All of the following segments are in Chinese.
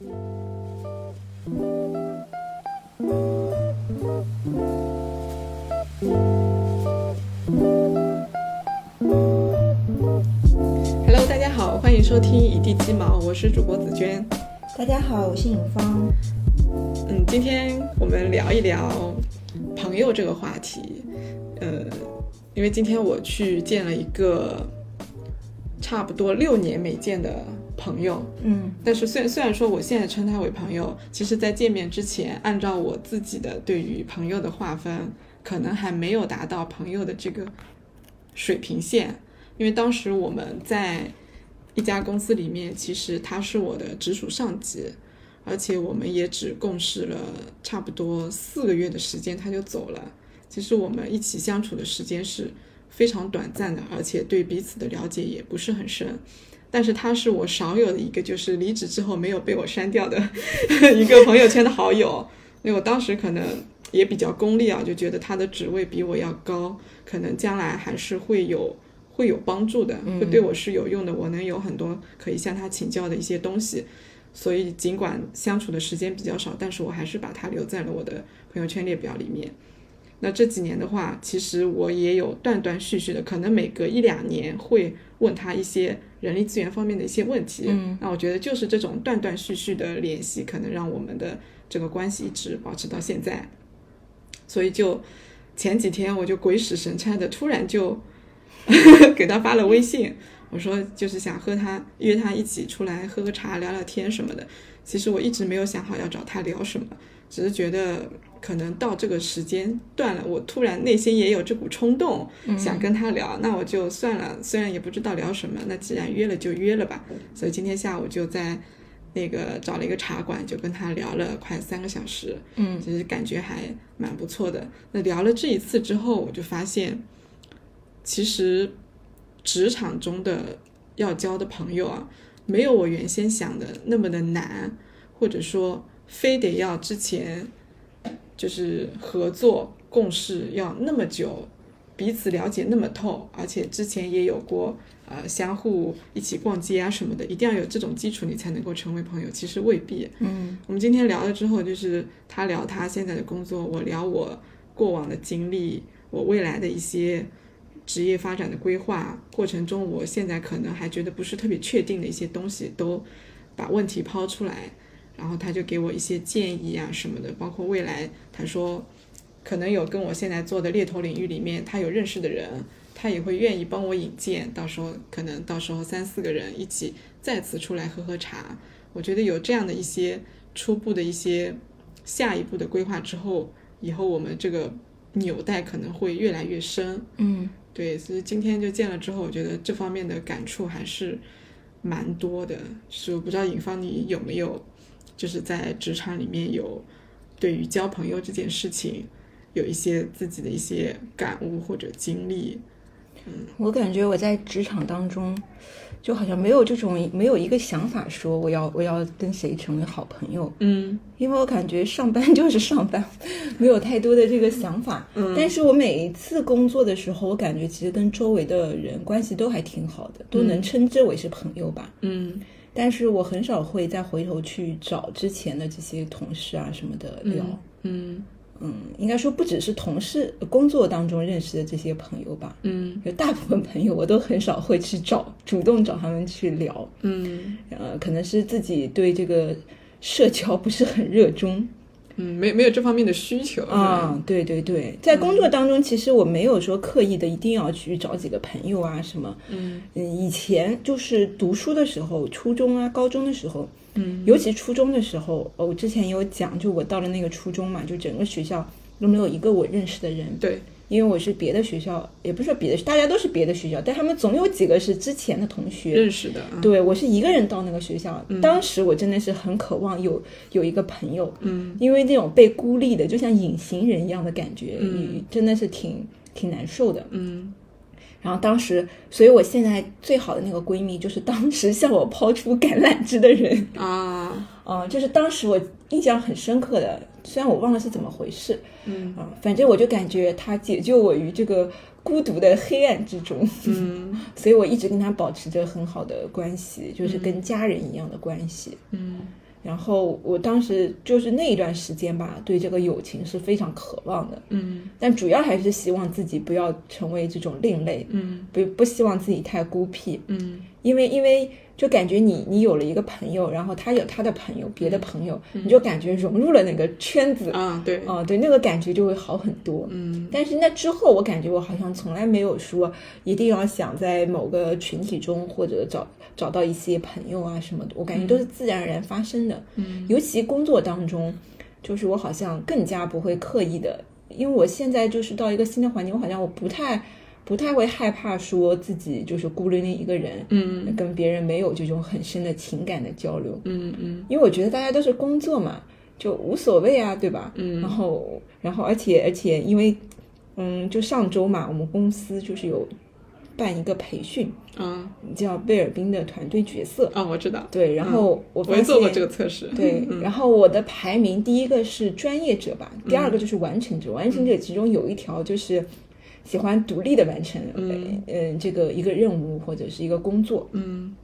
Hello，大家好，欢迎收听一地鸡毛，我是主播紫娟。大家好，我是尹芳。嗯，今天我们聊一聊朋友这个话题。呃，因为今天我去见了一个差不多六年没见的朋友，嗯但是虽然虽然说我现在称他为朋友，其实在见面之前，按照我自己的对于朋友的划分，可能还没有达到朋友的这个水平线。因为当时我们在一家公司里面，其实他是我的直属上级，而且我们也只共事了差不多四个月的时间，他就走了。其实我们一起相处的时间是非常短暂的，而且对彼此的了解也不是很深。但是他是我少有的一个，就是离职之后没有被我删掉的 一个朋友圈的好友。因为我当时可能也比较功利啊，就觉得他的职位比我要高，可能将来还是会有会有帮助的，会对我是有用的，我能有很多可以向他请教的一些东西。所以尽管相处的时间比较少，但是我还是把他留在了我的朋友圈列表里面。那这几年的话，其实我也有断断续续的，可能每隔一两年会问他一些人力资源方面的一些问题。嗯，那我觉得就是这种断断续续的联系，可能让我们的这个关系一直保持到现在。所以就前几天我就鬼使神差的突然就 给他发了微信，我说就是想和他约他一起出来喝喝茶、聊聊天什么的。其实我一直没有想好要找他聊什么，只是觉得可能到这个时间段了，我突然内心也有这股冲动，想跟他聊，那我就算了。虽然也不知道聊什么，那既然约了就约了吧。所以今天下午就在那个找了一个茶馆，就跟他聊了快三个小时。嗯其实感觉还蛮不错的。那聊了这一次之后，我就发现，其实职场中的要交的朋友啊，没有我原先想的那么的难，或者说非得要之前就是合作共事要那么久，彼此了解那么透，而且之前也有过呃相互一起逛街啊什么的，一定要有这种基础，你才能够成为朋友。其实未必。嗯我们今天聊了之后，就是他聊他现在的工作，我聊我过往的经历，我未来的一些职业发展的规划过程中，我现在可能还觉得不是特别确定的一些东西，都把问题抛出来，然后他就给我一些建议啊什么的，包括未来他说可能有跟我现在做的猎头领域里面他有认识的人，他也会愿意帮我引荐，到时候可能到时候三四个人一起再次出来喝喝茶。我觉得有这样的一些初步的一些下一步的规划之后，以后我们这个纽带可能会越来越深。嗯对，所以今天就见了之后，我觉得这方面的感触还是蛮多的。是我不知道尹芳你有没有，就是在职场里面有对于交朋友这件事情有一些自己的一些感悟或者经历。我感觉我在职场当中，就好像没有这种没有一个想法说我要我要跟谁成为好朋友，嗯因为我感觉上班 就是上班，没有太多的这个想法。嗯但是我每一次工作的时候，我感觉其实跟周围的人关系都还挺好的，都能称之为是朋友吧。嗯但是我很少会再回头去找之前的这些同事啊什么的聊。嗯嗯，应该说不只是同事工作当中认识的这些朋友吧，嗯有大部分朋友我都很少会去找，主动找他们去聊。嗯呃，可能是自己对这个社交不是很热衷嗯，没没有这方面的需求啊。对对对，在工作当中，其实我没有说刻意的一定要去找几个朋友啊什么。嗯嗯，以前就是读书的时候，初中啊、高中的时候，嗯尤其初中的时候，哦我之前有讲，就我到了那个初中嘛，就整个学校都没有一个我认识的人，对，因为我是别的学校，也不是说别的，大家都是别的学校，但他们总有几个是之前的同学。认识的啊。对我是一个人到那个学校，当时我真的是很渴望有有一个朋友，嗯因为那种被孤立的，就像隐形人一样的感觉，嗯真的是挺挺难受的。嗯然后当时，所以我现在最好的那个闺蜜就是当时向我抛出橄榄枝的人，啊啊、就是当时我印象很深刻的，虽然我忘了是怎么回事，嗯。啊、反正我就感觉他解救我于这个孤独的黑暗之中，嗯。所以我一直跟他保持着很好的关系，就是跟家人一样的关系。嗯。然后我当时就是那一段时间吧，对这个友情是非常渴望的，嗯。但主要还是希望自己不要成为这种另类，嗯。不不希望自己太孤僻，嗯因为因为就感觉你你有了一个朋友，然后他有他的朋友，别的朋友，你就感觉融入了那个圈子，啊，对，哦，对，那个感觉就会好很多。嗯。但是那之后，我感觉我好像从来没有说一定要想在某个群体中或者找找到一些朋友啊什么的，我感觉都是自然而然发生的。嗯。尤其工作当中，就是我好像更加不会刻意的，因为我现在就是到一个新的环境，我好像我不太不太会害怕说自己就是孤零零一个人，嗯。跟别人没有这种很深的情感的交流。嗯嗯。因为我觉得大家都是工作嘛，就无所谓啊，对吧？嗯。然后，然后，而且，而且，因为，嗯，就上周嘛，我们公司就是有办一个培训，啊叫贝尔宾的团队角色。啊，我知道，对，然后我发我也做过这个测试，对，嗯。然后我的排名第一个是专业者吧，第二个就是完成者。完成者其中有一条就是喜欢独立的完成，嗯呃，呃这个一个任务或者是一个工作。嗯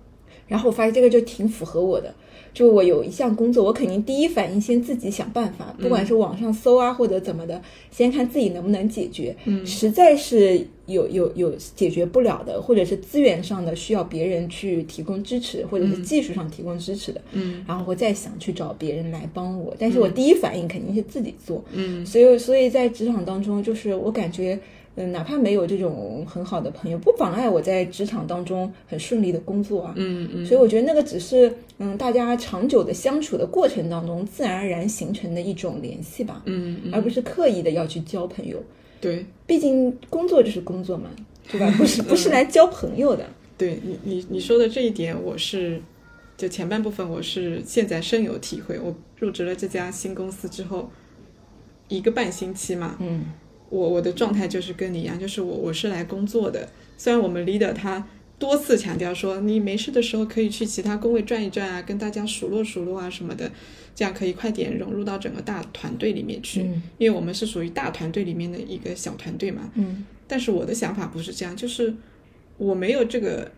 然后我发现这个就挺符合我的，就我有一项工作，我肯定第一反应先自己想办法，不管是网上搜啊或者怎么的，先看自己能不能解决。嗯实在是有有有解决不了的，或者是资源上的需要别人去提供支持，或者是技术上提供支持的，嗯然后我再想去找别人来帮我。但是我第一反应肯定是自己做，嗯所以所以在职场当中，就是我感觉。嗯，哪怕没有这种很好的朋友，不妨碍我在职场当中很顺利的工作啊。嗯嗯，所以我觉得那个只是嗯，大家长久的相处的过程当中，自然而然形成的一种联系吧，嗯嗯而不是刻意的要去交朋友。对毕竟工作就是工作嘛，对吧？不是 不是来交朋友的。对你你你说的这一点，我是就前半部分我是现在深有体会。我入职了这家新公司之后，一个半星期嘛，嗯我我的状态就是跟你一样，就是我我是来工作的。虽然我们 leader 他多次强调说，你没事的时候可以去其他工位转一转啊，跟大家熟络熟络啊什么的，这样可以快点融入到整个大团队里面去。嗯因为我们是属于大团队里面的一个小团队嘛。嗯但是我的想法不是这样，就是我没有这个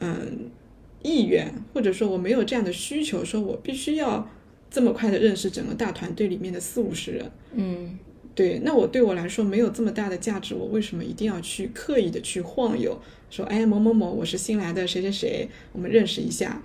嗯意愿，或者说我没有这样的需求，说我必须要这么快的认识整个大团队里面的四五十人。嗯对，那我对我来说没有这么大的价值，我为什么一定要去刻意的去晃悠？说，哎，某某某，我是新来的谁谁谁，我们认识一下。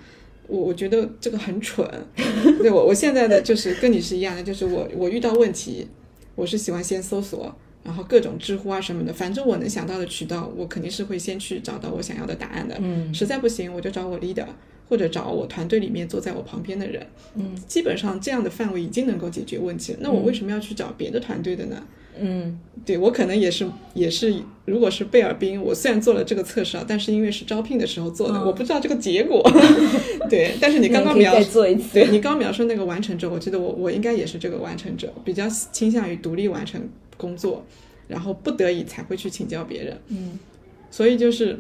我我觉得这个很蠢。对我我现在的就是跟你是一样的，就是我我遇到问题，我是喜欢先搜索，然后各种知乎啊什么的，反正我能想到的渠道，我肯定是会先去找到我想要的答案的。嗯实在不行，我就找我 leader，或者找我团队里面坐在我旁边的人。嗯基本上这样的范围已经能够解决问题了。那我为什么要去找别的团队的呢？嗯对我可能也是也是，如果是贝尔宾，我虽然做了这个测试啊，但是因为是招聘的时候做的，嗯我不知道这个结果。对，但是你刚刚描述。对你刚描述那个完成者，我觉得我我应该也是这个完成者，比较倾向于独立完成工作，然后不得已才会去请教别人。嗯所以就是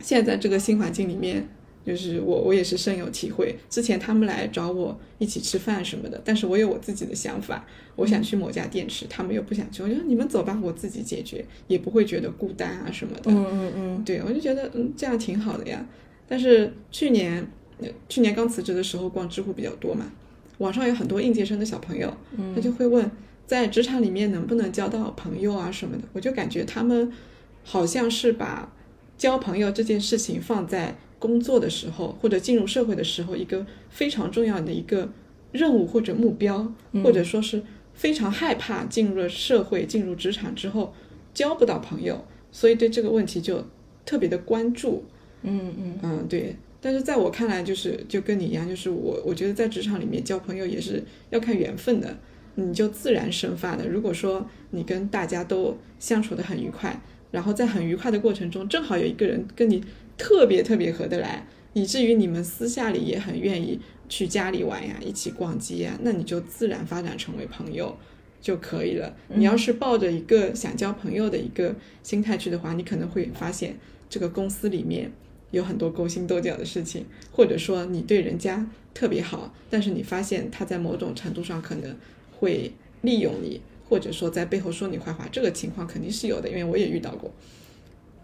现在这个新环境里面，就是我我也是深有体会。之前他们来找我一起吃饭什么的，但是我有我自己的想法，我想去某家店吃，他们又不想去，我就说你们走吧，我自己解决，也不会觉得孤单啊什么的。嗯嗯嗯对，我就觉得嗯这样挺好的呀。但是去年呃去年刚辞职的时候逛知乎比较多嘛，网上有很多应届生的小朋友，他就会问在职场里面能不能交到朋友啊什么的。我就感觉他们好像是把交朋友这件事情放在工作的时候或者进入社会的时候一个非常重要的一个任务或者目标，或者说是非常害怕进入了社会、进入职场之后交不到朋友，所以对这个问题就特别的关注。嗯嗯嗯，对。但是在我看来，就是就跟你一样，就是我我觉得在职场里面交朋友也是要看缘分的，你就自然生发的。如果说你跟大家都相处的很愉快，然后在很愉快的过程中，正好有一个人跟你特别特别合得来，以至于你们私下里也很愿意去家里玩呀，一起逛街呀，那你就自然发展成为朋友。就可以了。你要是抱着一个想交朋友的一个心态去的话，你可能会发现这个公司里面有很多勾心斗角的事情，或者说你对人家特别好，但是你发现他在某种程度上可能会利用你，或者说在背后说你坏话，这个情况肯定是有的，因为我也遇到过。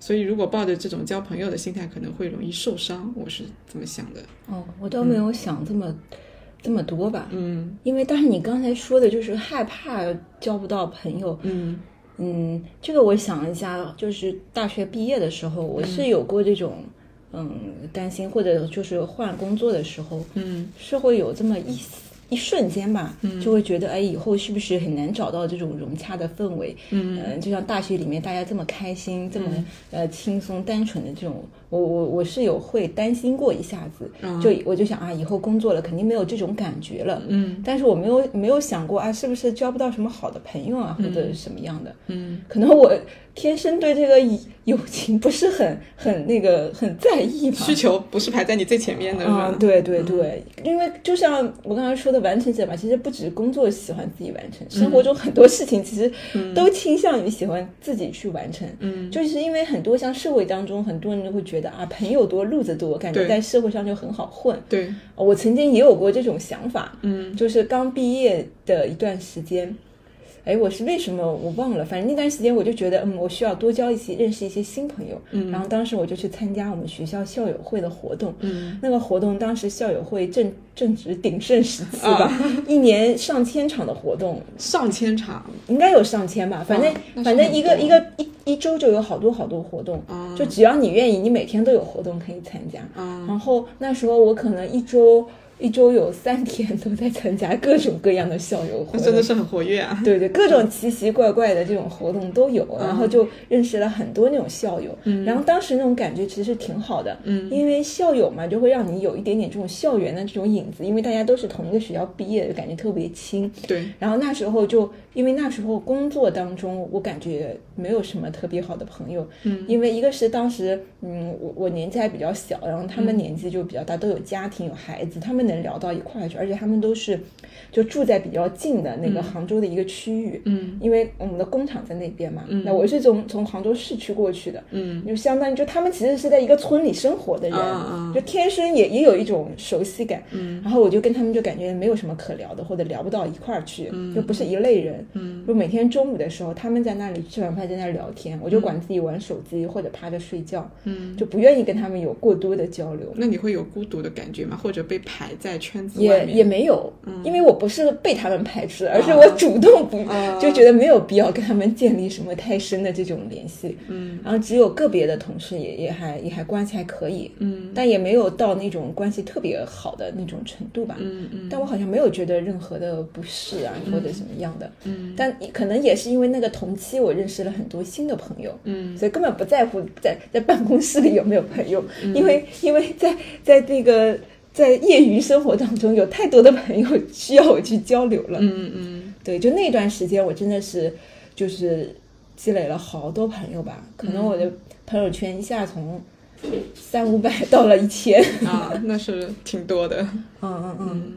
所以如果抱着这种交朋友的心态，可能会容易受伤，我是这么想的。哦，我倒没有想这么这么多吧。嗯。因为但是你刚才说的就是害怕交不到朋友，嗯。嗯，这个我想了一下，就是大学毕业的时候，我是有过这种嗯担心，或者就是换工作的时候，嗯。是会有这么一一瞬间吧，就会觉得哎，以后是不是很难找到这种融洽的氛围？嗯呃就像大学里面大家这么开心、这么呃轻松、单纯的这种，我我我是有会担心过一下子，就我就想啊，以后工作了肯定没有这种感觉了，嗯但是我没有没有想过啊，是不是交不到什么好的朋友啊，或者什么样的？嗯可能我天生对这个友友情不是很很那个很在意吧。需求不是排在你最前面的，是吧？嗯，对对对，因为就像我刚才说的，完成者吧，其实不止工作喜欢自己完成，生活中很多事情其实都倾向于喜欢自己去完成。嗯就是因为很多像社会当中，很多人都会觉得啊，朋友多路子多，感觉在社会上就很好混。对，我曾经也有过这种想法，嗯就是刚毕业的一段时间，哎，我是为什么我忘了，反正那段时间我就觉得，嗯，我需要多交一些认识一些新朋友，嗯。然后当时我就去参加我们学校校友会的活动，嗯。那个活动当时校友会正正值鼎盛时期吧，啊。一年上千场的活动，上千场，应该有上千吧，反正、啊反正一个一个一一周就有好多好多活动，啊。就只要你愿意，你每天都有活动可以参加。啊。然后那时候我可能一周一周有三天都在参加各种各样的校友活动，真的是很活跃啊。对对，各种奇奇怪怪的这种活动都有，然嗯后就认识了很多那种校友，嗯。然后当时那种感觉其实挺好的，嗯。因为校友嘛，就会让你有一点点这种校园的这种影子，因为大家都是同一个学校毕业的，就感觉特别亲。对，然后那时候就因为那时候工作当中，我感觉没有什么特别好的朋友，嗯，因为一个是当时，嗯，我我年纪还比较小，然后他嗯。们年纪就比较大，都有家庭有孩子，他们能聊到一块儿去，而且他们都是就住在比较近的那个杭州的一个区域，嗯因为我们的工厂在那边嘛，嗯那我是从从杭州市区过去的，嗯就相当于就他们其实是在一个村里生活的人，啊啊就天生也也有一种熟悉感。嗯然后我就跟他们就感觉没有什么可聊的，或者聊不到一块儿去，就不是一类人。嗯就每天中午的时候，他们在那里吃完饭在那里聊天，我就管自己玩手机或者趴着睡觉，嗯，就不愿意跟他们有过多的交流。那你会有孤独的感觉吗？或者被排在圈子外面？也也没有，因为我不是被他们排斥，而是啊我主动不、啊就觉得没有必要跟他们建立什么太深的这种联系。嗯然后只有个别的同事也也还也还关系还可以，嗯但也没有到那种关系特别好的那种程度吧。嗯嗯但我好像没有觉得任何的不适啊，或者什么样的。嗯但可能也是因为那个同期，我认识了很多新的朋友，嗯所以根本不在乎在在办公室里有没有朋友，嗯因为因为在在那个在业余生活当中有太多的朋友需要我去交流了。嗯嗯对，就那段时间，我真的是就是积累了好多朋友吧，可能我的朋友圈一下从三五百到了一千。啊，那是挺多的。嗯 嗯嗯。嗯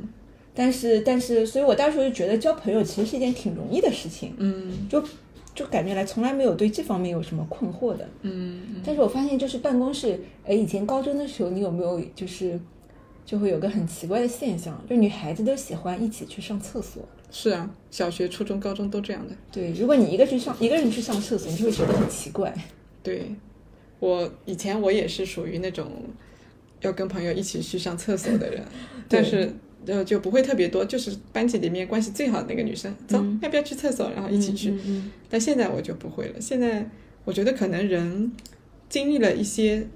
但是但是，所以我当时就觉得交朋友其实是一件挺容易的事情，嗯就就感觉来从来没有对这方面有什么困惑的。嗯但是我发现就是办公室，哎，以前高中的时候，你有没有就是就会有个很奇怪的现象，就女孩子都喜欢一起去上厕所。是啊，小学、初中、高中都这样的。对，如果你一个去上一个人去上厕所，你就会觉得很奇怪。对，我以前我也是属于那种要跟朋友一起去上厕所的人，但是呃就不会特别多，就是班级里面关系最好的那个女生，走，要不要去厕所？然后一起去。嗯嗯但现在我就不会了，现在我觉得可能人经历了一些。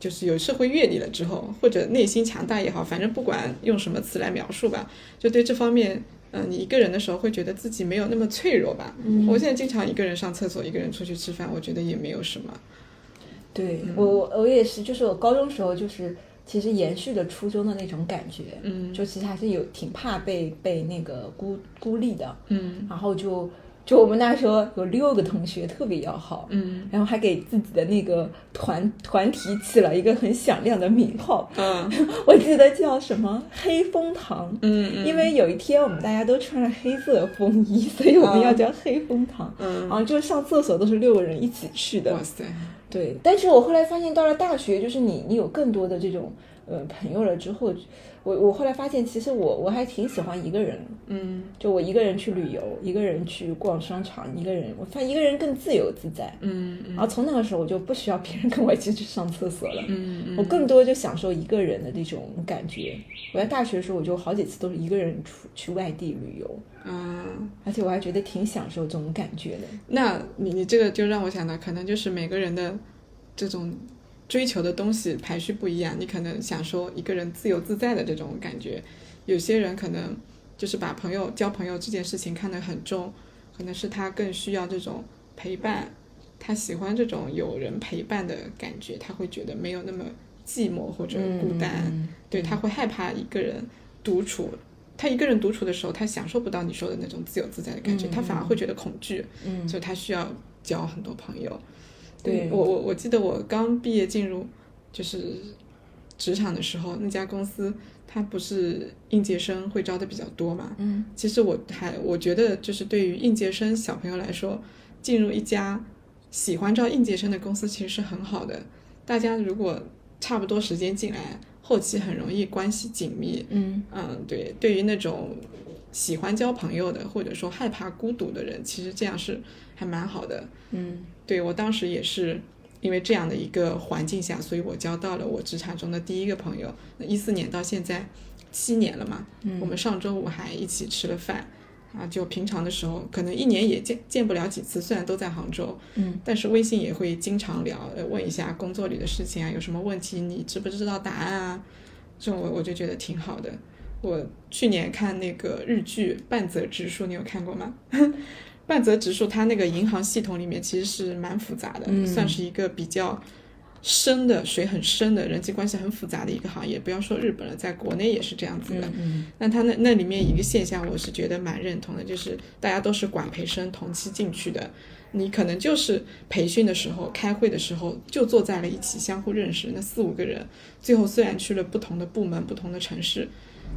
就是有社会阅历了之后，或者内心强大也好，反正不管用什么词来描述吧，就对这方面，嗯、你一个人的时候会觉得自己没有那么脆弱吧。嗯。我现在经常一个人上厕所，一个人出去吃饭，我觉得也没有什么。对我我我也是，就是我高中时候就是其实延续了初中的那种感觉，嗯。就其实还是有挺怕被被那个孤孤立的，嗯。然后就就我们那时候有六个同学特别要好，嗯然后还给自己的那个团团体起了一个很响亮的名号，嗯 我记得叫什么黑风堂。嗯因为有一天我们大家都穿了黑色的风衣，所以我们要叫黑风堂。嗯然后就上厕所都是六个人一起去的哇。塞，对，但是我后来发现，到了大学，就是你你有更多的这种呃朋友了之后，我我后来发现，其实我我还挺喜欢一个人，嗯就我一个人去旅游，一个人去逛商场，一个人，我发现一个人更自由自在。嗯然后从那个时候，我就不需要别人跟我一起去上厕所了。嗯我更多就享受一个人的那种感觉。我在大学的时候，我就好几次都是一个人出去外地旅游，嗯，而且我还觉得挺享受这种感觉的。那你你这个就让我想到，可能就是每个人的这种追求的东西排序不一样。你可能享受一个人自由自在的这种感觉，有些人可能就是把朋友交朋友这件事情看得很重，可能是他更需要这种陪伴，他喜欢这种有人陪伴的感觉，他会觉得没有那么寂寞或者孤单。嗯对，他会害怕一个人独处。他一个人独处的时候，他享受不到你说的那种自由自在的感觉，他反而会觉得恐惧。嗯，所以他需要交很多朋友。对我我我记得我刚毕业进入就是职场的时候，那家公司它不是应届生会招的比较多嘛？嗯，其实我还我觉得就是对于应届生小朋友来说，进入一家喜欢招应届生的公司其实是很好的。大家如果差不多时间进来，后期很容易关系紧密。嗯嗯，对，对于那种喜欢交朋友的，或者说害怕孤独的人，其实这样是还蛮好的。嗯对我当时也是因为这样的一个环境下，所以我交到了我职场中的第一个朋友。那一四年到现在七年了嘛，我们上周五还一起吃了饭。啊，就平常的时候，可能一年也见见不了几次，虽然都在杭州，嗯，但是微信也会经常聊，呃问一下工作里的事情啊，有什么问题你知不知道答案啊？这种我我就觉得挺好的。我去年看那个日剧《半泽直树》，你有看过吗？半泽直树它那个银行系统里面其实是蛮复杂的，嗯算是一个比较深的水很深的人际关系很复杂的一个行业。不要说日本了，在国内也是这样子的。嗯那它那那里面一个现象，我是觉得蛮认同的，就是大家都是管培生同期进去的，你可能就是培训的时候、开会的时候就坐在了一起，相互认识。那四五个人，最后虽然去了不同的部门、不同的城市，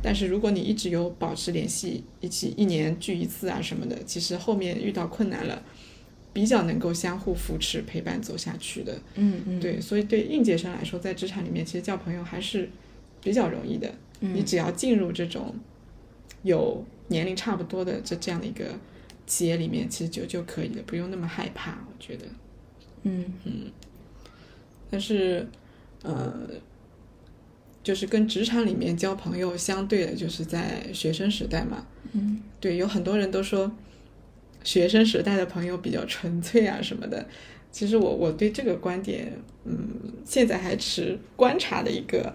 但是如果你一直有保持联系，一起一年聚一次啊什么的，其实后面遇到困难了，比较能够相互扶持、陪伴走下去的。嗯嗯，对，所以对应届生来说，在职场里面其实交朋友还是比较容易的。嗯你只要进入这种有年龄差不多的这这样的一个企业里面，其实就就可以了，不用那么害怕。我觉得，嗯嗯但是，呃，就是跟职场里面交朋友相对的，就是在学生时代嘛。嗯，对，有很多人都说学生时代的朋友比较纯粹啊什么的。其实我我对这个观点，嗯，现在还持观察的一个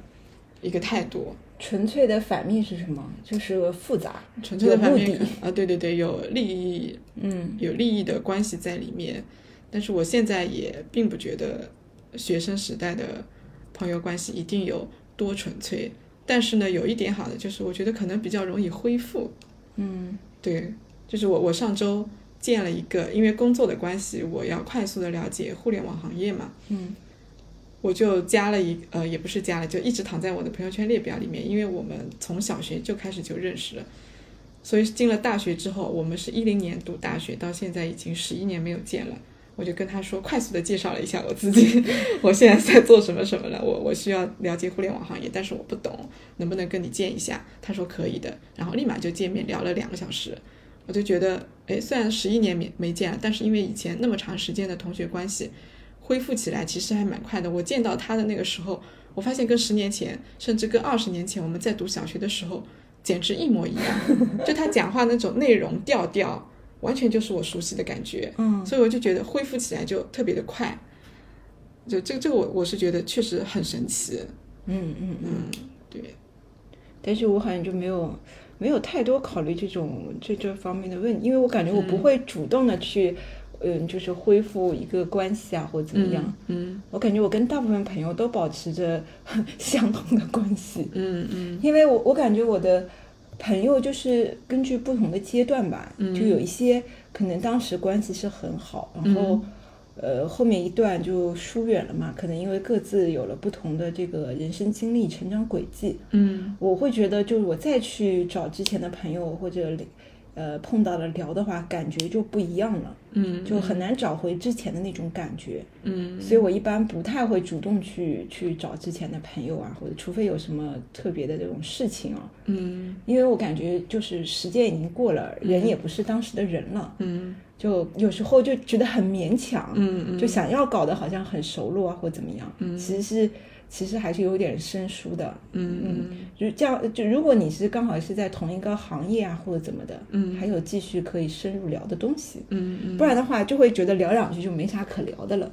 一个态度。纯粹的反面是什么？就是复杂，纯粹的反面啊，对对对，有利益，嗯有利益的关系在里面。但是我现在也并不觉得学生时代的朋友关系一定有多纯粹。但是呢，有一点好的就是，我觉得可能比较容易恢复。嗯对，就是我我上周见了一个，因为工作的关系，我要快速的了解互联网行业嘛，嗯我就加了一呃，也不是加了，就一直躺在我的朋友圈列表里面，因为我们从小学就开始就认识了，所以进了大学之后，我们是一零年读大学，到现在已经十一年没有见了。我就跟他说，快速的介绍了一下我自己，我现在在做什么什么了，我我需要了解互联网行业，但是我不懂，能不能跟你见一下？他说可以的，然后立马就见面聊了两个小时。我就觉得，哎，虽然十一年没没见了，但是因为以前那么长时间的同学关系，恢复起来其实还蛮快的。我见到他的那个时候，我发现跟十年前，甚至跟二十年前我们在读小学的时候，简直一模一样。就他讲话那种内容调调，完全就是我熟悉的感觉。嗯所以我就觉得恢复起来就特别的快。就这个这个我我是觉得确实很神奇。嗯嗯嗯。嗯，对，但是我好像就没有没有太多考虑这种这这方面的问题，因为我感觉我不会主动的去，嗯、就是恢复一个关系啊，或者怎么样。嗯我感觉我跟大部分朋友都保持着 相同的关系，嗯嗯因为我我感觉我的朋友就是根据不同的阶段吧，嗯。就有一些可能当时关系是很好，然后。嗯。呃，后面一段就疏远了嘛，可能因为各自有了不同的这个人生经历、成长轨迹，嗯。我会觉得，就是我再去找之前的朋友或者呃碰到了聊的话，感觉就不一样了，嗯就很难找回之前的那种感觉。嗯。所以我一般不太会主动去去找之前的朋友啊，或者除非有什么特别的这种事情啊，嗯。因为我感觉就是时间已经过了，人也不是当时的人了，嗯。就有时候就觉得很勉强，嗯嗯。就想要搞得好像很熟络啊，或怎么样，嗯。其实是其实还是有点生疏的。嗯嗯就这样，就如果你是刚好是在同一个行业啊，或者怎么的，嗯还有继续可以深入聊的东西，嗯嗯，不然的话就会觉得聊两句就没啥可聊的了。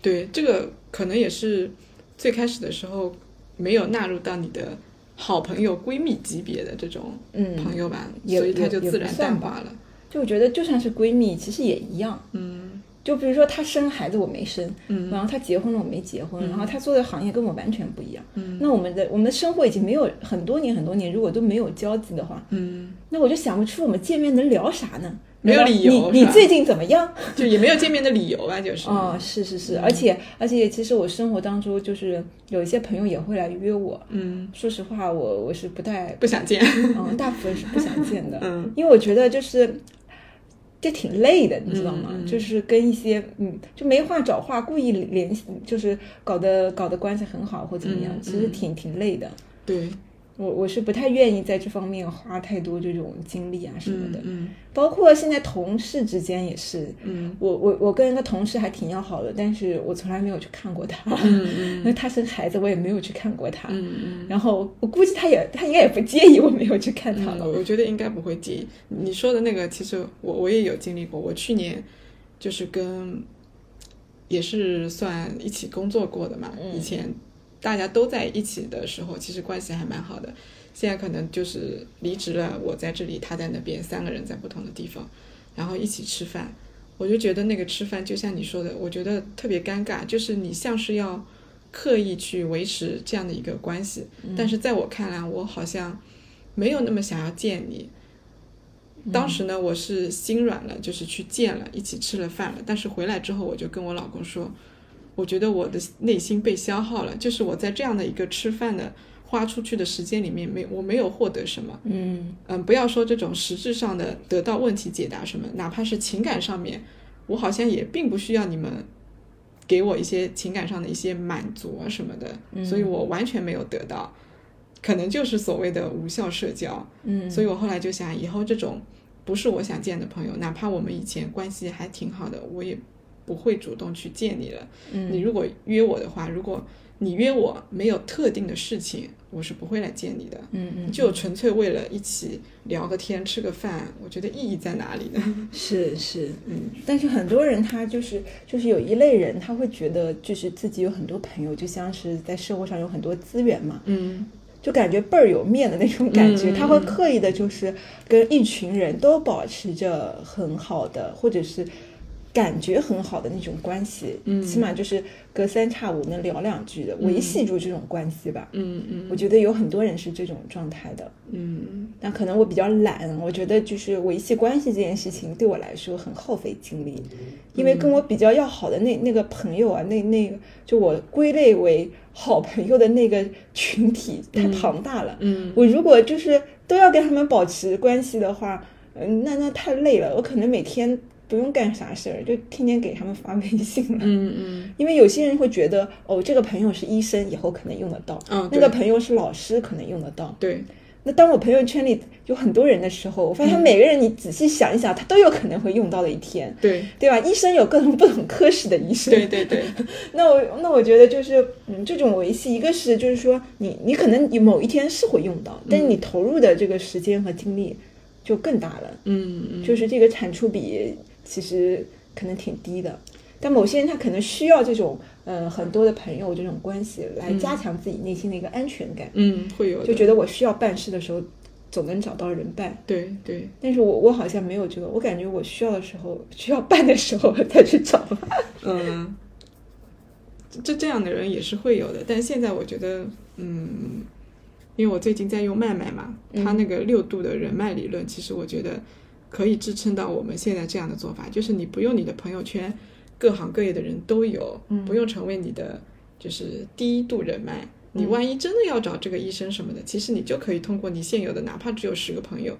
对，这个可能也是最开始的时候没有纳入到你的好朋友、闺蜜级别的这种嗯朋友吧，也所以它就自然淡化了。就我觉得就算是闺蜜，其实也一样。嗯就比如说他生孩子我没生，嗯然后他结婚了我没结婚，然后他做的行业跟我完全不一样。嗯那我们的我们的生活已经没有很多年很多年，如果都没有交集的话，嗯，那我就想不出我们见面能聊啥呢？没有理由你你最近怎么样？就也没有见面的理由吧，就是。哦，是是是，而且而且，其实我生活当中就是有一些朋友也会来约我。嗯，说实话，我我是不太，不想见。嗯，大部分是不想见的，嗯因为我觉得就是这挺累的，你知道吗？就是跟一些嗯，就没话找话，故意联系，就是搞得搞得关系很好或怎么样，嗯其实挺挺累的。对，我我是不太愿意在这方面花太多这种精力啊什么的，嗯包括现在同事之间也是，嗯。我我我跟一个同事还挺要好的，但是我从来没有去看过他，嗯 因为他生孩子我也没有去看过他，嗯嗯。然后我估计他也他应该也不介意我没有去看他嗯，了，我我觉得应该不会介意。你说的那个，其实我我也有经历过。我去年就是跟也是算一起工作过的嘛，嗯。以前大家都在一起的时候，其实关系还蛮好的。现在可能就是离职了，我在这里，他在那边，三个人在不同的地方，然后一起吃饭。我就觉得那个吃饭，就像你说的，我觉得特别尴尬，就是你像是要刻意去维持这样的一个关系，但是在我看来，我好像没有那么想要见你。当时呢，我是心软了，就是去见了，一起吃了饭了。但是回来之后，我就跟我老公说，我觉得我的内心被消耗了，就是我在这样的一个吃饭的花出去的时间里面，没我没有获得什么。嗯嗯，不要说这种实质上的得到问题解答什么，哪怕是情感上面，我好像也并不需要你们给我一些情感上的一些满足啊什么的，所以我完全没有得到，可能就是所谓的无效社交。嗯，所以我后来就想，以后这种不是我想见的朋友，哪怕我们以前关系还挺好的，我也不会主动去见你了。嗯。你如果约我的话，如果你约我没有特定的事情，我是不会来见你的。嗯嗯，就纯粹为了一起聊个天、吃个饭，我觉得意义在哪里呢？是是，嗯，但是很多人他就是就是有一类人，他会觉得就是自己有很多朋友，就像是在社会上有很多资源嘛，嗯。就感觉倍儿有面的那种感觉，嗯他会刻意的就是跟一群人都保持着很好的，或者是感觉很好的那种关系，嗯。起码就是隔三差五能聊两句的，维系住这种关系吧。嗯嗯我觉得有很多人是这种状态的，嗯。但可能我比较懒，我觉得就是维系关系这件事情对我来说很耗费精力，因为跟我比较要好的那那个朋友啊，那那个就我归类为好朋友的那个群体太庞大了，嗯我如果就是都要跟他们保持关系的话，嗯，那那太累了，我可能每天不用干啥事儿，就天天给他们发微信了。嗯嗯。因为有些人会觉得，哦，这个朋友是医生，以后可能用得到；嗯，那个朋友是老师，可能用得到。对，那当我朋友圈里有很多人的时候，我发现每个人你仔细想一想，他都有可能会用到的一天，对。对吧？医生有各种不同科室的医生，对对对，那我那我觉得就是，嗯，这种维系，一个是就是说你你可能你某一天是会用到，但是你投入的这个时间和精力就更大了，嗯嗯。就是这个产出比其实可能挺低的。但某些人他可能需要这种呃很多的朋友这种关系来加强自己内心的一个安全感，嗯会有，就觉得我需要办事的时候总能找到人办。对对，但是我我好像没有这个，我感觉我需要的时候需要办的时候 再去找。嗯，这这样的人也是会有的，但现在我觉得，嗯，因为我最近在用麦麦嘛，他那个六度的人脉理论，其实我觉得可以支撑到我们现在这样的做法，就是你不用你的朋友圈各行各业的人都有，不用成为你的就是第一度人脉。你万一真的要找这个医生什么的，其实你就可以通过你现有的哪怕只有十个朋友，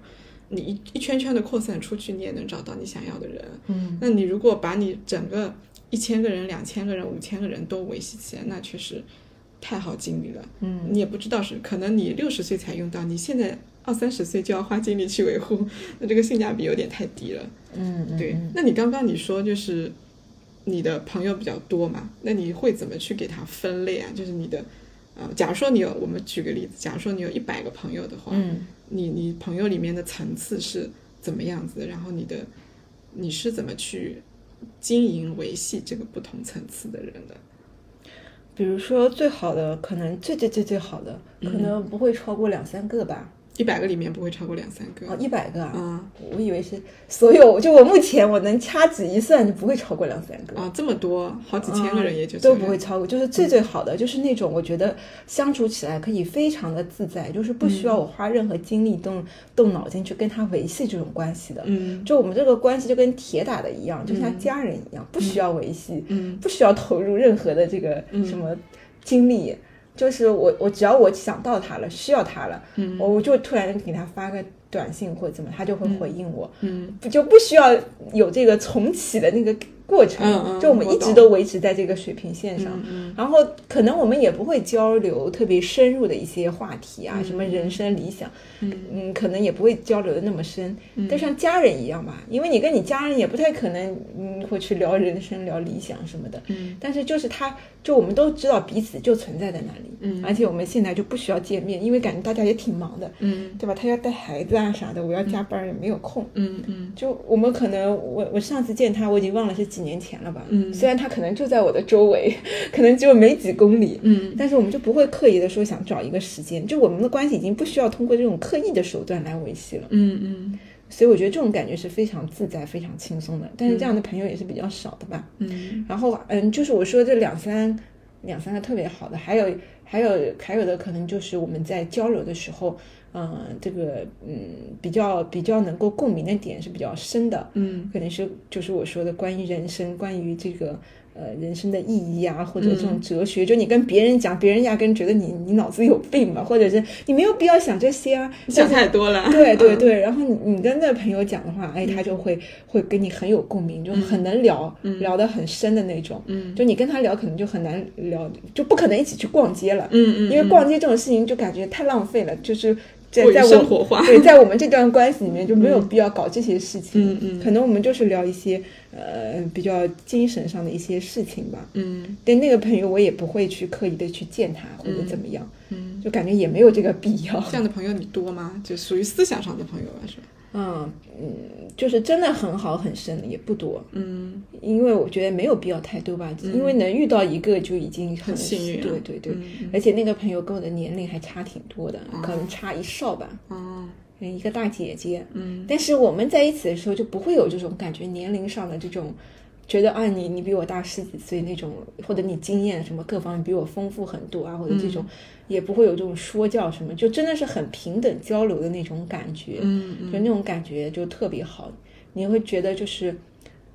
你一一圈圈的扩散出去，你也能找到你想要的人。嗯，那你如果把你整个一千个人、两千个人、五千个人都维系起来，那确实太耗精力了。嗯，你也不知道是可能你六十岁才用到，你现在二三十岁就要花精力去维护，那这个性价比有点太低了。嗯嗯，对，那你刚刚你说就是你的朋友比较多嘛？那你会怎么去给他分类啊？就是你的，呃，假如说你有，我们举个例子，假如说你有一百个朋友的话，嗯你你朋友里面的层次是怎么样子的？然后你的你是怎么去经营维系这个不同层次的人的？比如说最好的，可能最最最最好的，可能不会超过两三个吧。一百个里面不会超过两三个。哦，一百个啊！嗯我以为是所有，就我目前我能掐指一算，就不会超过两三个。啊，这么多，好几千个人也就嗯都不会超过，就是最最好的，就是那种我觉得相处起来可以非常的自在，就是不需要我花任何精力动动脑筋去跟他维系这种关系的。嗯就我们这个关系就跟铁打的一样，就像家人一样，不需要维系，嗯不需要投入任何的这个什么精力。就是我，我只要我想到他了，需要他了，嗯。我我就突然给他发个短信或者怎么，他就会回应我，嗯。不就不需要有这个重启的那个过程，嗯嗯就我们一直都维持在这个水平线上。嗯然后可能我们也不会交流特别深入的一些话题啊，什么人生理想，嗯可能也不会交流的那么深。但像家人一样吧，因为你跟你家人也不太可能，嗯，会去聊人生、聊理想什么的。嗯但是就是他，就我们都知道彼此就存在在那里，嗯而且我们现在就不需要见面，因为感觉大家也挺忙的，嗯对吧？他要带孩子啊啥的，我要加班也没有空。嗯嗯就我们可能，我我上次见他，我已经忘了是几年前了吧。嗯虽然他可能就在我的周围，可能只有没几公里，嗯但是我们就不会刻意的说想找一个时间，就我们的关系已经不需要通过这种刻意的手段来维系了。嗯嗯所以我觉得这种感觉是非常自在、非常轻松的。但是这样的朋友也是比较少的吧。嗯然后嗯，就是我说这两三两三个特别好的，还有还有还有的可能就是我们在交流的时候，嗯，这个嗯比较比较能够共鸣的点是比较深的，嗯可能是就是我说的关于人生，关于这个。呃，人生的意义啊，或者这种哲学，就你跟别人讲，别人压根觉得你你脑子有病吧，或者是你没有必要想这些啊，想太多了。对对对，然后你你跟那朋友讲的话，哎，他就会会跟你很有共鸣，就很能聊，聊得很深的那种。嗯。就你跟他聊，可能就很难聊，就不可能一起去逛街了。嗯嗯，因为逛街这种事情就感觉太浪费了，就是在在我生活化。对，在我们这段关系里面就没有必要搞这些事情。嗯嗯。可能我们就是聊一些呃比较精神上的一些事情吧。嗯。但那个朋友，我也不会去刻意的去见他或者怎么样，嗯，就感觉也没有这个必要。这样的朋友你多吗？就属于思想上的朋友吧，是吧？嗯嗯，就是真的很好很深的也不多，嗯。因为我觉得没有必要太多吧，因为能遇到一个就已经很很幸运了对对对，嗯而且那个朋友跟我的年龄还差挺多的，可能差一少吧，哦。嗯一个大姐姐。嗯但是我们在一起的时候就不会有这种感觉，年龄上的这种。觉得啊，你你比我大十几岁那种，或者你经验什么各方面比我丰富很多啊，或者这种，也不会有这种说教什么，就真的是很平等交流的那种感觉。嗯就那种感觉就特别好，你会觉得就是，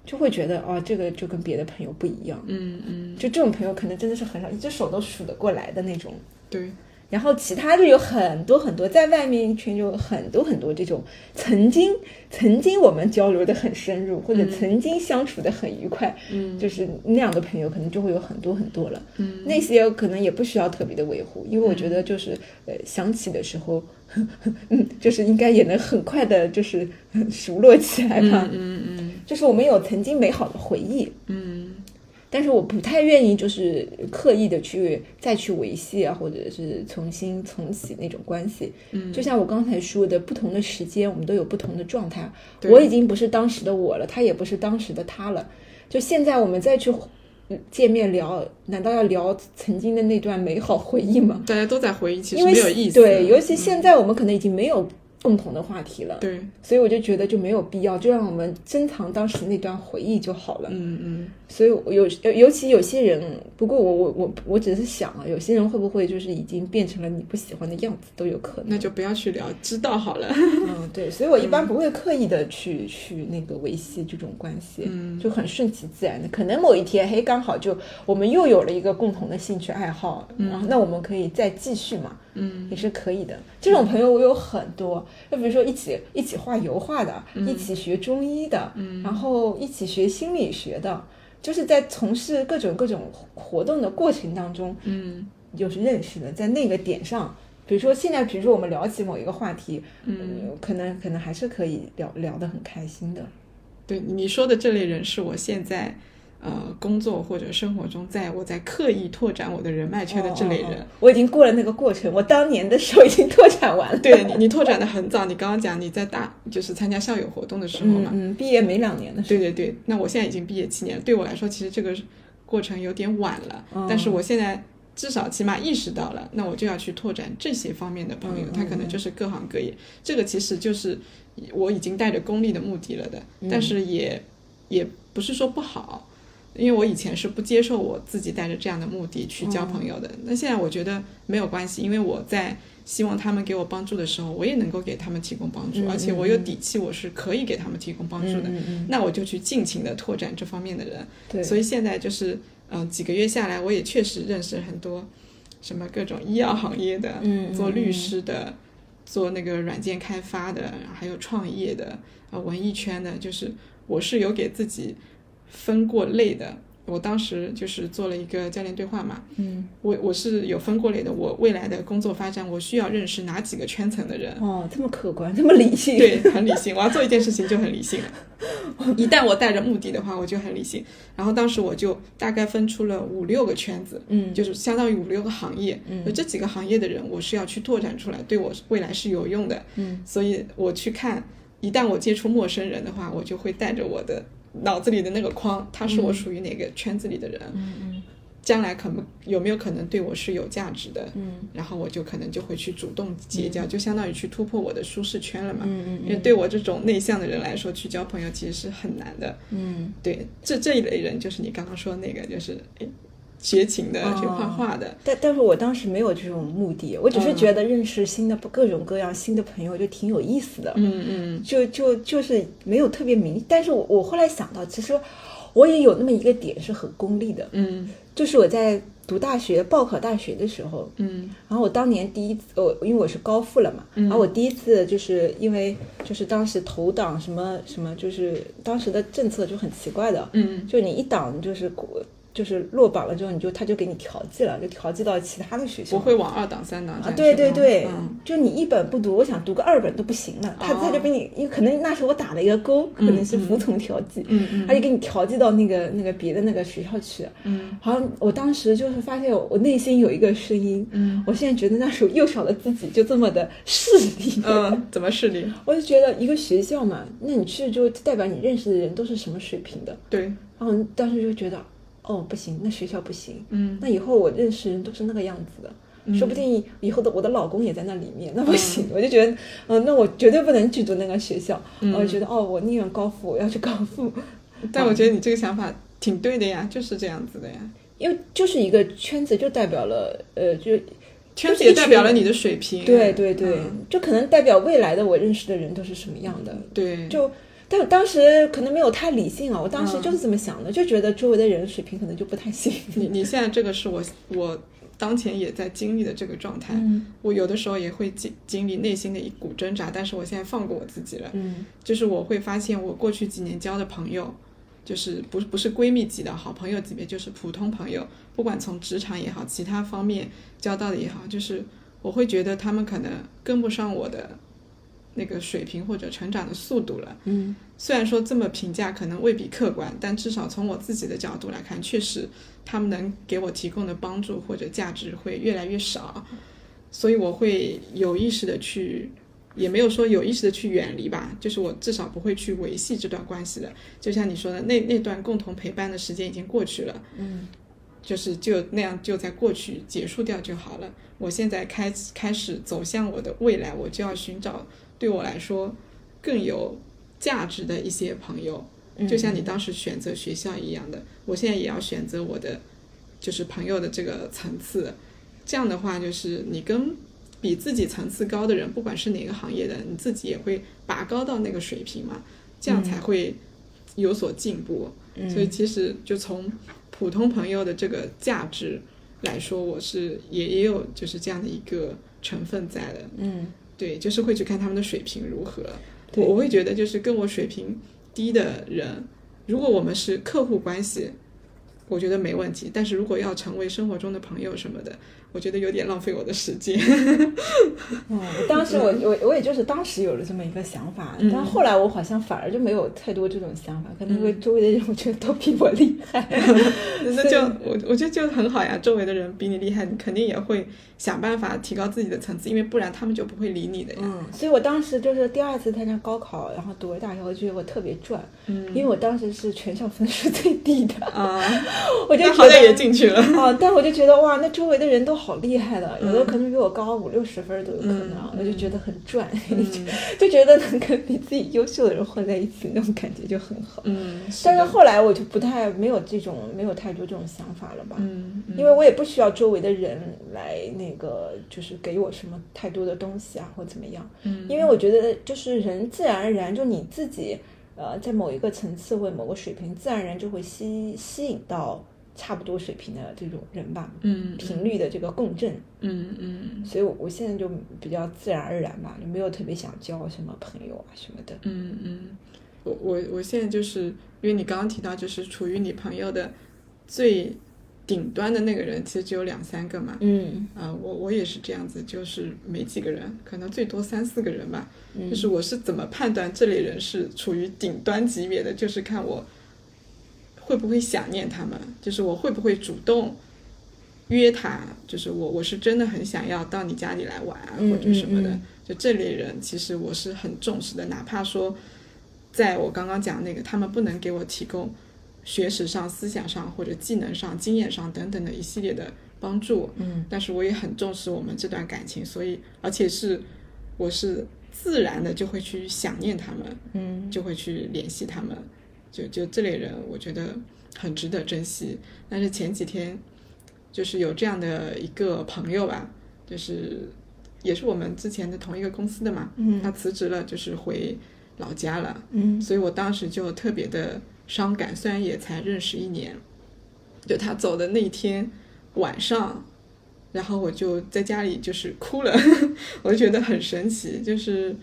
就会觉得哦，这个就跟别的朋友不一样，嗯嗯，就这种朋友可能真的是很少，一只手都数得过来的那种。对，然后其他就有很多很多，在外面一圈就有很多很多这种曾经曾经我们交流的很深入，或者曾经相处的很愉快，嗯就是那样的朋友可能就会有很多很多了。嗯那些可能也不需要特别的维护，因为我觉得就是呃想起的时候，嗯，就是应该也能很快的，就是嗯熟络起来吧。嗯嗯就是我们有曾经美好的回忆，嗯但是我不太愿意就是刻意的去再去维系啊，或者是重新重启那种关系。嗯就像我刚才说的，不同的时间我们都有不同的状态。我已经不是当时的我了，他也不是当时的他了。就现在我们再去嗯见面聊，难道要聊曾经的那段美好回忆吗？大家都在回忆，其实没有意思。对，尤其现在我们可能已经没有共同的话题了，对，所以我就觉得就没有必要，就让我们珍藏当时那段回忆就好了。嗯嗯所以我有尤尤其有些人，不过我我我我只是想啊，有些人会不会就是已经变成了你不喜欢的样子都有可能。那就不要去聊，知道好了。嗯，对，所以我一般不会刻意的去、去那个维系这种关系，嗯就很顺其自然的。可能某一天，嘿，刚好就我们又有了一个共同的兴趣爱好，然后那我们可以再继续嘛，嗯也是可以的。这种朋友我有很多，就比如说一起一起画油画的，一起学中医的，然后一起学心理学的，就是在从事各种各种活动的过程当中，嗯就是认识的，在那个点上。比如说现在，比如说我们聊起某一个话题，嗯，可能可能还是可以聊聊得很开心的。对你说的这类人是我现在呃工作或者生活中，在我在刻意拓展我的人脉圈的这类人。哦哦哦我已经过了那个过程，我当年的时候已经拓展完了。对你，你拓展的很早。你刚刚讲你在大就是参加校友活动的时候嘛，嗯嗯，毕业没两年的时候对对对。那我现在已经毕业七年了，对我来说其实这个过程有点晚了，哦但是我现在至少起码意识到了，那我就要去拓展这些方面的朋友，嗯他可能就是各行各业。这个其实就是我已经带着功利的目的了的，嗯但是也也不是说不好。因为我以前是不接受我自己带着这样的目的去交朋友的，那现在我觉得没有关系，因为我在希望他们给我帮助的时候，我也能够给他们提供帮助，嗯而且我有底气，我是可以给他们提供帮助的。那我就去尽情的拓展这方面的人。对，所以现在就是，嗯、几个月下来，我也确实认识很多什么各种医药行业的，做律师的，做那个软件开发的，还有创业的，啊、文艺圈的，就是我是有给自己分过类的。我当时就是做了一个教练对话嘛，嗯，我我是有分过类的。我未来的工作发展，我需要认识哪几个圈层的人，哦，这么客观，这么理性，对，很理性。我要做一件事情就很理性了。一旦我带着目的的话，我就很理性。然后当时我就大概分出了五六个圈子，嗯就是相当于五六个行业。嗯这几个行业的人，我是要去拓展出来，对我未来是有用的。嗯所以我去看，一旦我接触陌生人的话，我就会带着我的脑子里的那个框，他是我属于哪个圈子里的人，嗯将来可能有没有可能对我是有价值的。嗯然后我就可能就会去主动结交，就相当于去突破我的舒适圈了嘛。嗯因为对我这种内向的人来说，去交朋友其实是很难的。嗯对，这这一类人就是你刚刚说的那个，就是诶学琴的、哦学画画的。但但是我当时没有这种目的，我只是嗯。觉得认识新的各种各样新的朋友就挺有意思的，嗯嗯。就就就是没有特别明，但是我我后来想到，其实我也有那么一个点是很功利的，嗯。就是我在读大学报考大学的时候，嗯。然后我当年第一次，呃，因为我是高复了嘛，嗯。然后我第一次就是因为就是当时投档什么什么，就是当时的政策就很奇怪的，嗯。就你一档就是国就是落榜了之后，你就他就给你调剂了，就调剂到其他的学校。不会往二档、三档这啊，对对对，嗯就你一本不读，我想读个二本都不行了，他哦他就给你，因为可能那时候我打了一个勾，可能是服从调剂，嗯嗯他就给你调剂到那个那个别的那个学校去。嗯好像我当时就是发现我内心有一个声音，嗯我现在觉得那时候幼小的自己就这么的势利，嗯，怎么势利？我就觉得一个学校嘛，那你去就代表你认识的人都是什么水平的，对，然后当时就觉得，哦不行，那学校不行，嗯那以后我认识人都是那个样子的。说不定以后的我的老公也在那里面，那不行，我就觉得，嗯、那我绝对不能去读那个学校。嗯我就觉得，哦，我宁愿高复，我要去高复，但我觉得你这个想法挺对的呀，就是这样子的呀。因为就是一个圈子，就代表了，呃，就圈子也代表了你的水平。对对对，嗯就可能代表未来的我认识的人都是什么样的。对，就，但我当时可能没有太理性啊，我当时嗯就是这么想的，就觉得周围的人水平可能就不太行。你你现在这个是我我当前也在经历的这个状态。嗯我有的时候也会经经历内心的一股挣扎，但是我现在放过我自己了。嗯就是我会发现，我过去几年交的朋友，就是不是不是闺蜜级的好朋友级别，就是普通朋友，不管从职场也好，其他方面交到的也好，就是我会觉得他们可能跟不上我的那个水平或者成长的速度了。嗯虽然说这么评价可能未必客观，但至少从我自己的角度来看，确实他们能给我提供的帮助或者价值会越来越少，所以我会有意识的去，也没有说有意识的去远离吧，就是我至少不会去维系这段关系的。就像你说的，那那段共同陪伴的时间已经过去了，嗯就是就那样就在过去结束掉就好了。我现在开开始走向我的未来，我就要寻找对我来说更有价值的一些朋友，嗯就像你当时选择学校一样的，我现在也要选择我的就是朋友的这个层次。这样的话，就是你跟比自己层次高的人，不管是哪个行业的，你自己也会拔高到那个水平嘛，这样才会有所进步。嗯所以其实就从普通朋友的这个价值来说，我是也也有就是这样的一个成分在的。嗯对，就是会去看他们的水平如何。我我会觉得，就是跟我水平低的人，如果我们是客户关系，我觉得没问题。但是如果要成为生活中的朋友什么的，我觉得有点浪费我的时间。嗯，当时我我我也就是当时有了这么一个想法，嗯但后来我好像反而就没有太多这种想法，可能因为周围的人我觉得都比我厉害。那就我我觉得就很好呀，周围的人比你厉害，你肯定也会想办法提高自己的层次，因为不然他们就不会理你的呀。嗯，所以我当时就是第二次参加高考，然后读了大学，我觉得我特别赚，嗯因为我当时是全校分数最低的，啊，我就好歹也。进去了。啊！但我就觉得哇，那周围的人都好厉害的，有的嗯可能比我高五六十分都有可能，嗯我就觉得很赚，嗯。就觉得能跟比自己优秀的人混在一起，那种感觉就很好。嗯，但是后来我就不太没有这种没有太多这种想法了吧，嗯，嗯。因为我也不需要周围的人来那个就是给我什么太多的东西啊或怎么样，嗯。因为我觉得就是人自然而然就你自己呃在某一个层次或某个水平，自然而然就会吸吸引到差不多水平的这种人吧，嗯频率的这个共振，嗯嗯所以我我现在就比较自然而然吧，就没有特别想交什么朋友啊什么的。嗯嗯，我我我现在就是因为你刚刚提到，就是处于你朋友的最顶端的那个人，其实只有两三个嘛。嗯啊、我我也是这样子，就是没几个人，可能最多三四个人吧。嗯就是我是怎么判断这类人是处于顶端级别的，就是看我会不会想念他们，就是我会不会主动约他，就是我我是真的很想要到你家里来玩或者什么的。嗯嗯。就这类人，其实我是很重视的，哪怕说在我刚刚讲那个，他们不能给我提供学识上、思想上或者技能上、经验上等等的一系列的帮助，嗯。但是我也很重视我们这段感情，所以而且是我是自然的就会去想念他们，嗯。就会去联系他们，就就这类人，我觉得很值得珍惜。但是前几天就是有这样的一个朋友吧，就是也是我们之前的同一个公司的嘛，嗯他辞职了，就是回老家了，嗯所以我当时就特别的伤感，虽然也才认识一年，就他走的那一天晚上，然后我就在家里就是哭了，我就觉得很神奇，就是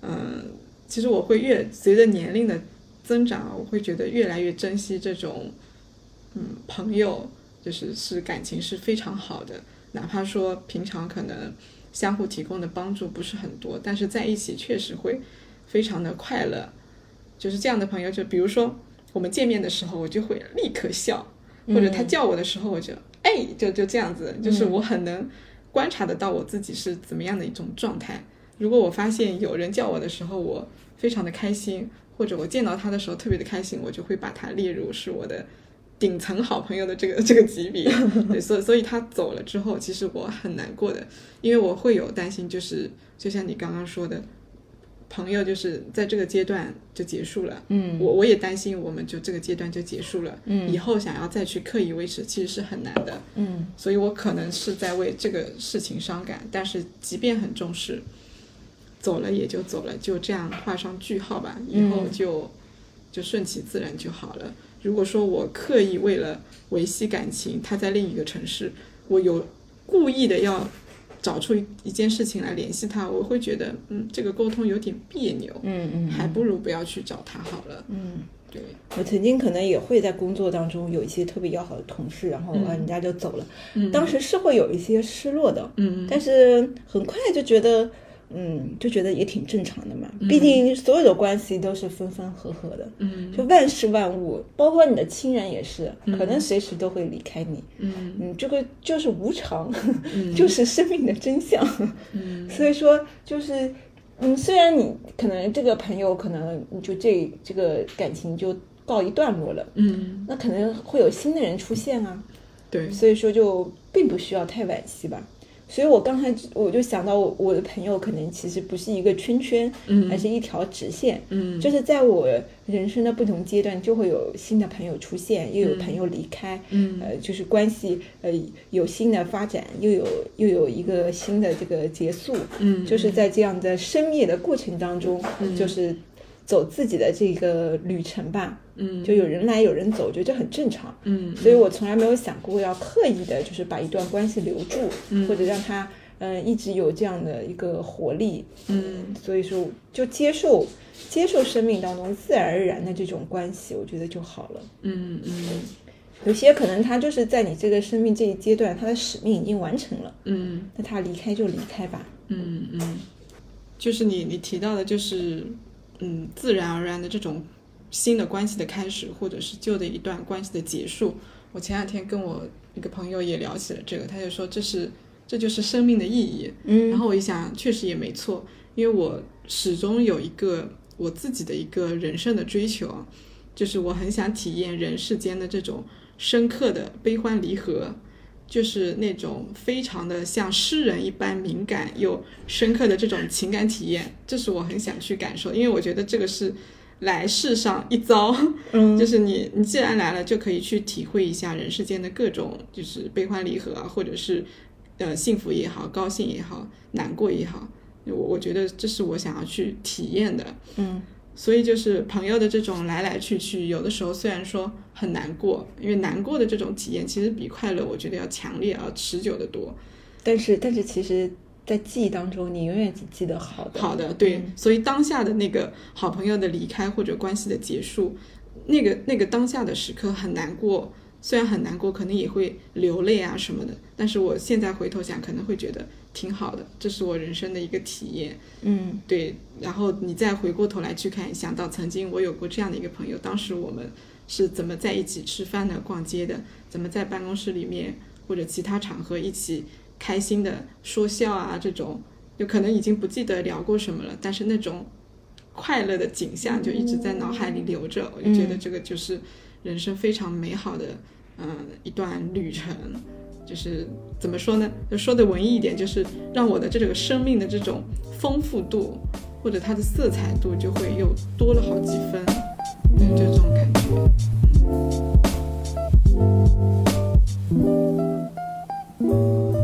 嗯，其实我会越随着年龄的增长，我会觉得越来越珍惜这种嗯朋友，就是是感情是非常好的，哪怕说平常可能相互提供的帮助不是很多，但是在一起确实会非常的快乐。就是这样的朋友，就比如说我们见面的时候，我就会立刻笑，或者他叫我的时候，我就哎，就就这样子，就是我很能观察得到我自己是怎么样的一种状态。如果我发现有人叫我的时候，我非常的开心，或者我见到他的时候特别的开心，我就会把他列入是我的顶层好朋友的这个这个级别。对，所以所以他走了之后，其实我很难过的，因为我会有担心，就是就像你刚刚说的，朋友就是在这个阶段就结束了。嗯我我也担心，我们就这个阶段就结束了，嗯以后想要再去刻意维持，其实是很难的。嗯所以我可能是在为这个事情伤感，但是即便很重视，走了也就走了，就这样画上句号吧，以后就、就顺其自然就好了。如果说我刻意为了维系感情，他在另一个城市，我有故意的要找出一一件事情来联系他，我会觉得，嗯，这个沟通有点别扭，嗯嗯还不如不要去找他好了。嗯。对，我曾经可能也会在工作当中有一些特别要好的同事，然后嗯啊人家就走了，嗯当时是会有一些失落的，嗯但是很快就觉得，嗯，就觉得也挺正常的嘛。嗯毕竟所有的关系都是分分合合的，嗯就万事万物，包括你的亲人也是，可能随时都会离开你。嗯嗯，这个就是无常，嗯 就是生命的真相。嗯所以说，就是，嗯，虽然你可能这个朋友可能就这这个感情就告一段落了，嗯，那可能会有新的人出现啊，对，所以说就并不需要太惋惜吧。所以我刚才我就想到我，我的朋友可能其实不是一个圈圈，嗯。而是一条直线。嗯。就是在我人生的不同阶段，就会有新的朋友出现，又有朋友离开，嗯。呃，就是关系呃有新的发展，又有又有一个新的这个结束，嗯。就是在这样的生灭的过程当中，就是走自己的这个旅程吧。嗯就有人来有人走，我觉得这很正常。嗯所以我从来没有想过要刻意的，就是把一段关系留住，嗯或者让它嗯，一直有这样的一个活力，嗯，所以说就接受接受生命当中自然而然的这种关系，我觉得就好了。嗯嗯有些可能他就是在你这个生命这一阶段，他的使命已经完成了，嗯那他离开就离开吧。嗯嗯，就是你你提到的，就是嗯，自然而然的这种新的关系的开始，或者是旧的一段关系的结束。我前两天跟我一个朋友也聊起了这个，他就说这是这就是生命的意义。嗯然后我一想，确实也没错，因为我始终有一个我自己的一个人生的追求啊，就是我很想体验人世间的这种深刻的悲欢离合，就是那种非常的像诗人一般敏感又深刻的这种情感体验，这是我很想去感受，因为我觉得这个是来世上一遭，嗯 就是你你既然来了，就可以去体会一下人世间的各种就是悲欢离合啊，或者是呃幸福也好，高兴也好，难过也好，我我觉得这是我想要去体验的。嗯所以就是朋友的这种来来去去，有的时候虽然说很难过，因为难过的这种体验其实比快乐我觉得要强烈、而持久的多。但是但是其实，在记忆当中，你永远只记得好的。好的，对，嗯所以当下的那个好朋友的离开或者关系的结束，那个那个当下的时刻很难过，虽然很难过，可能也会流泪啊什么的，但是我现在回头想，可能会觉得挺好的，这是我人生的一个体验。嗯对，然后你再回过头来去看，想到曾经我有过这样的一个朋友，当时我们是怎么在一起吃饭的、逛街的，怎么在办公室里面或者其他场合一起开心的说笑啊，这种就可能已经不记得聊过什么了，但是那种快乐的景象就一直在脑海里留着，我就觉得这个就是人生非常美好的嗯、一段旅程。就是怎么说呢？就说的文艺一点，就是让我的这个生命的这种丰富度或者它的色彩度就会又多了好几分，对，就这种感觉。嗯